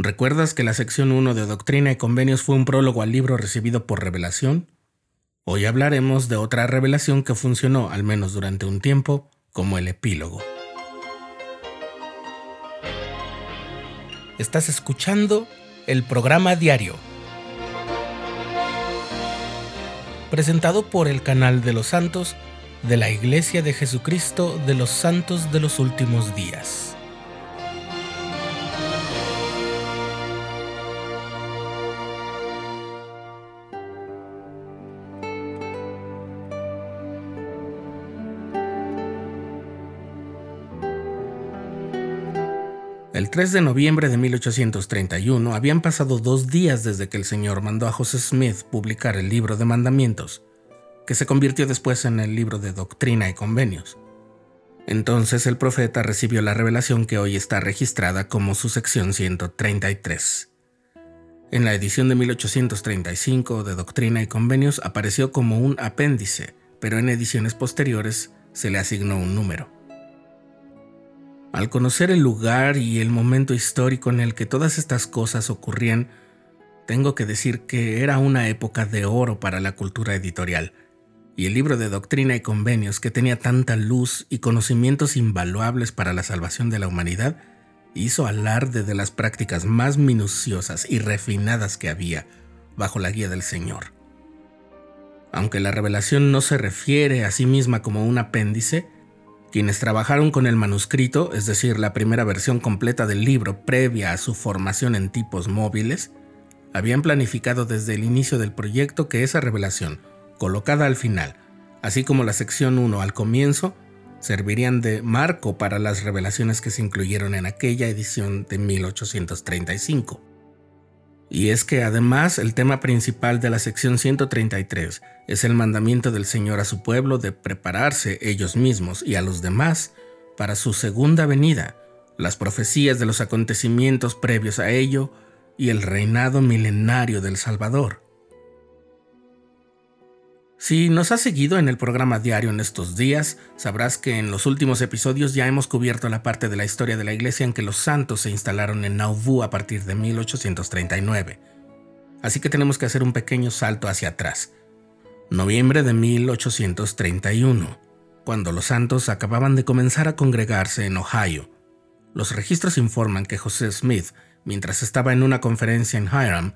¿Recuerdas que la sección 1 de Doctrina y Convenios fue un prólogo al libro recibido por revelación? Hoy hablaremos de otra revelación que funcionó, al menos durante un tiempo, como el epílogo. Estás escuchando el programa diario, presentado por el canal de los santos de la Iglesia de Jesucristo de los Santos de los Últimos Días. El 3 de noviembre de 1831 habían pasado dos días desde que el Señor mandó a José Smith publicar el libro de mandamientos, que se convirtió después en el libro de doctrina y convenios. Entonces el profeta recibió la revelación que hoy está registrada como su sección 133. En la edición de 1835 de Doctrina y Convenios apareció como un apéndice, pero en ediciones posteriores se le asignó un número. Al conocer el lugar y el momento histórico en el que todas estas cosas ocurrían, tengo que decir que era una época de oro para la cultura editorial, y el libro de Doctrina y Convenios, que tenía tanta luz y conocimientos invaluables para la salvación de la humanidad, hizo alarde de las prácticas más minuciosas y refinadas que había bajo la guía del Señor. Aunque la revelación no se refiere a sí misma como un apéndice, quienes trabajaron con el manuscrito, es decir, la primera versión completa del libro previa a su formación en tipos móviles, habían planificado desde el inicio del proyecto que esa revelación, colocada al final, así como la sección 1 al comienzo, servirían de marco para las revelaciones que se incluyeron en aquella edición de 1835. Y es que además el tema principal de la sección 133 es el mandamiento del Señor a su pueblo de prepararse ellos mismos y a los demás para su segunda venida, las profecías de los acontecimientos previos a ello y el reinado milenario del Salvador. Si nos has seguido en el programa diario en estos días, sabrás que en los últimos episodios ya hemos cubierto la parte de la historia de la iglesia en que los santos se instalaron en Nauvoo a partir de 1839. Así que tenemos que hacer un pequeño salto hacia atrás. Noviembre de 1831, cuando los santos acababan de comenzar a congregarse en Ohio. Los registros informan que José Smith, mientras estaba en una conferencia en Hiram,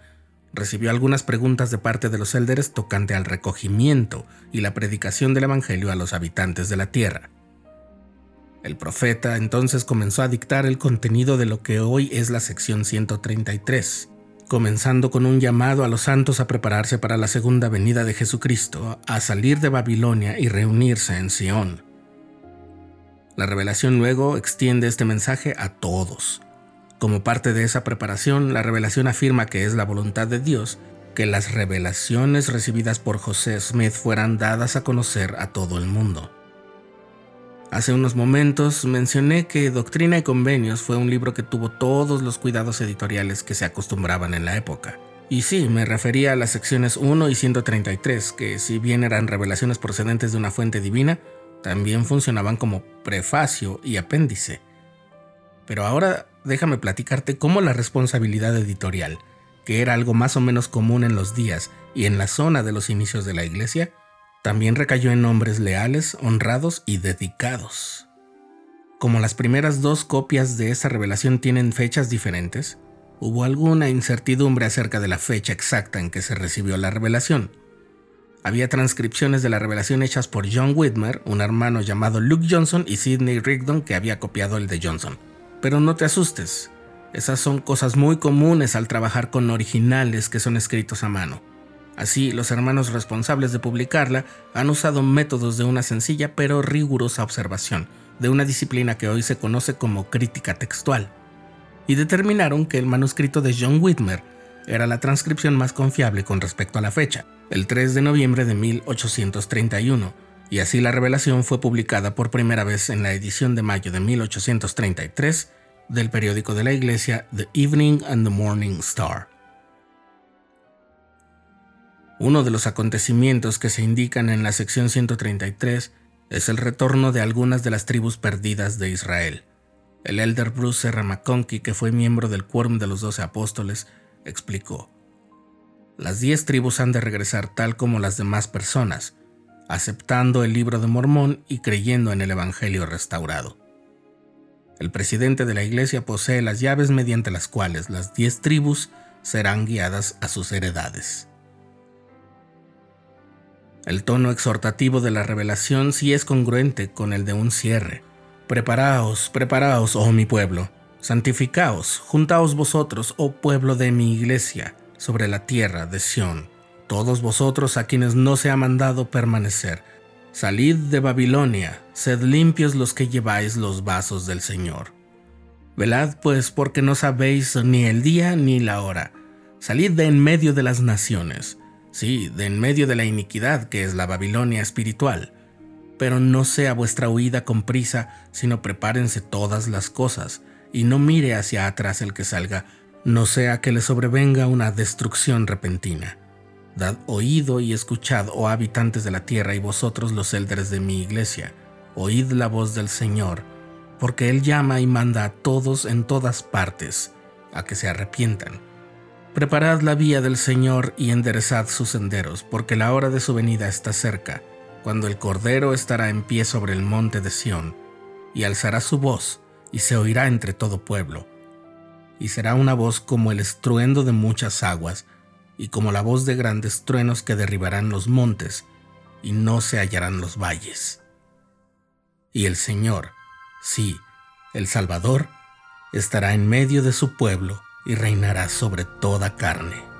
recibió algunas preguntas de parte de los élderes tocante al recogimiento y la predicación del Evangelio a los habitantes de la tierra. El profeta entonces comenzó a dictar el contenido de lo que hoy es la sección 133, comenzando con un llamado a los santos a prepararse para la segunda venida de Jesucristo, a salir de Babilonia y reunirse en Sión. La revelación luego extiende este mensaje a todos, como parte de esa preparación, la revelación afirma que es la voluntad de Dios que las revelaciones recibidas por José Smith fueran dadas a conocer a todo el mundo. Hace unos momentos mencioné que Doctrina y Convenios fue un libro que tuvo todos los cuidados editoriales que se acostumbraban en la época. Y sí, me refería a las secciones 1 y 133, que si bien eran revelaciones procedentes de una fuente divina, también funcionaban como prefacio y apéndice. Pero ahora déjame platicarte cómo la responsabilidad editorial, que era algo más o menos común en los días y en la zona de los inicios de la iglesia, también recayó en hombres leales, honrados y dedicados. Como las primeras dos copias de esa revelación tienen fechas diferentes, hubo alguna incertidumbre acerca de la fecha exacta en que se recibió la revelación. Había transcripciones de la revelación hechas por John Whitmer, un hermano llamado Luke Johnson y Sidney Rigdon que había copiado el de Johnson. Pero no te asustes, esas son cosas muy comunes al trabajar con originales que son escritos a mano. Así, los hermanos responsables de publicarla han usado métodos de una sencilla pero rigurosa observación, de una disciplina que hoy se conoce como crítica textual, y determinaron que el manuscrito de John Whitmer era la transcripción más confiable con respecto a la fecha, el 3 de noviembre de 1831, y así la revelación fue publicada por primera vez en la edición de mayo de 1833 del periódico de la iglesia The Evening and the Morning Star. Uno de los acontecimientos que se indican en la sección 133 es el retorno de algunas de las tribus perdidas de Israel. El elder Bruce R. McConkie, que fue miembro del Quórum de los Doce Apóstoles, explicó: Las diez tribus han de regresar tal como las demás personas, aceptando el libro de Mormón y creyendo en el Evangelio restaurado. El presidente de la iglesia posee las llaves mediante las cuales las diez tribus serán guiadas a sus heredades. El tono exhortativo de la revelación sí es congruente con el de un cierre. Preparaos, preparaos, oh mi pueblo, santificaos, juntaos vosotros, oh pueblo de mi iglesia, sobre la tierra de Sión, todos vosotros a quienes no se ha mandado permanecer. Salid de Babilonia, sed limpios los que lleváis los vasos del Señor. Velad pues porque no sabéis ni el día ni la hora. Salid de en medio de las naciones sí, de en medio de la iniquidad que es la Babilonia espiritual. Pero no sea vuestra huida con prisa, sino prepárense todas las cosas, y no mire hacia atrás el que salga, no sea que le sobrevenga una destrucción repentina. Dad oído y escuchad, oh habitantes de la tierra y vosotros los élderes de mi iglesia, oíd la voz del Señor, porque Él llama y manda a todos en todas partes a que se arrepientan Preparad la vía del Señor y enderezad sus senderos, porque la hora de su venida está cerca, cuando el Cordero estará en pie sobre el monte de Sión, y alzará su voz, y se oirá entre todo pueblo. Y será una voz como el estruendo de muchas aguas, y como la voz de grandes truenos que derribarán los montes, y no se hallarán los valles. Y el Señor, sí, el Salvador, estará en medio de su pueblo, y reinará sobre toda carne.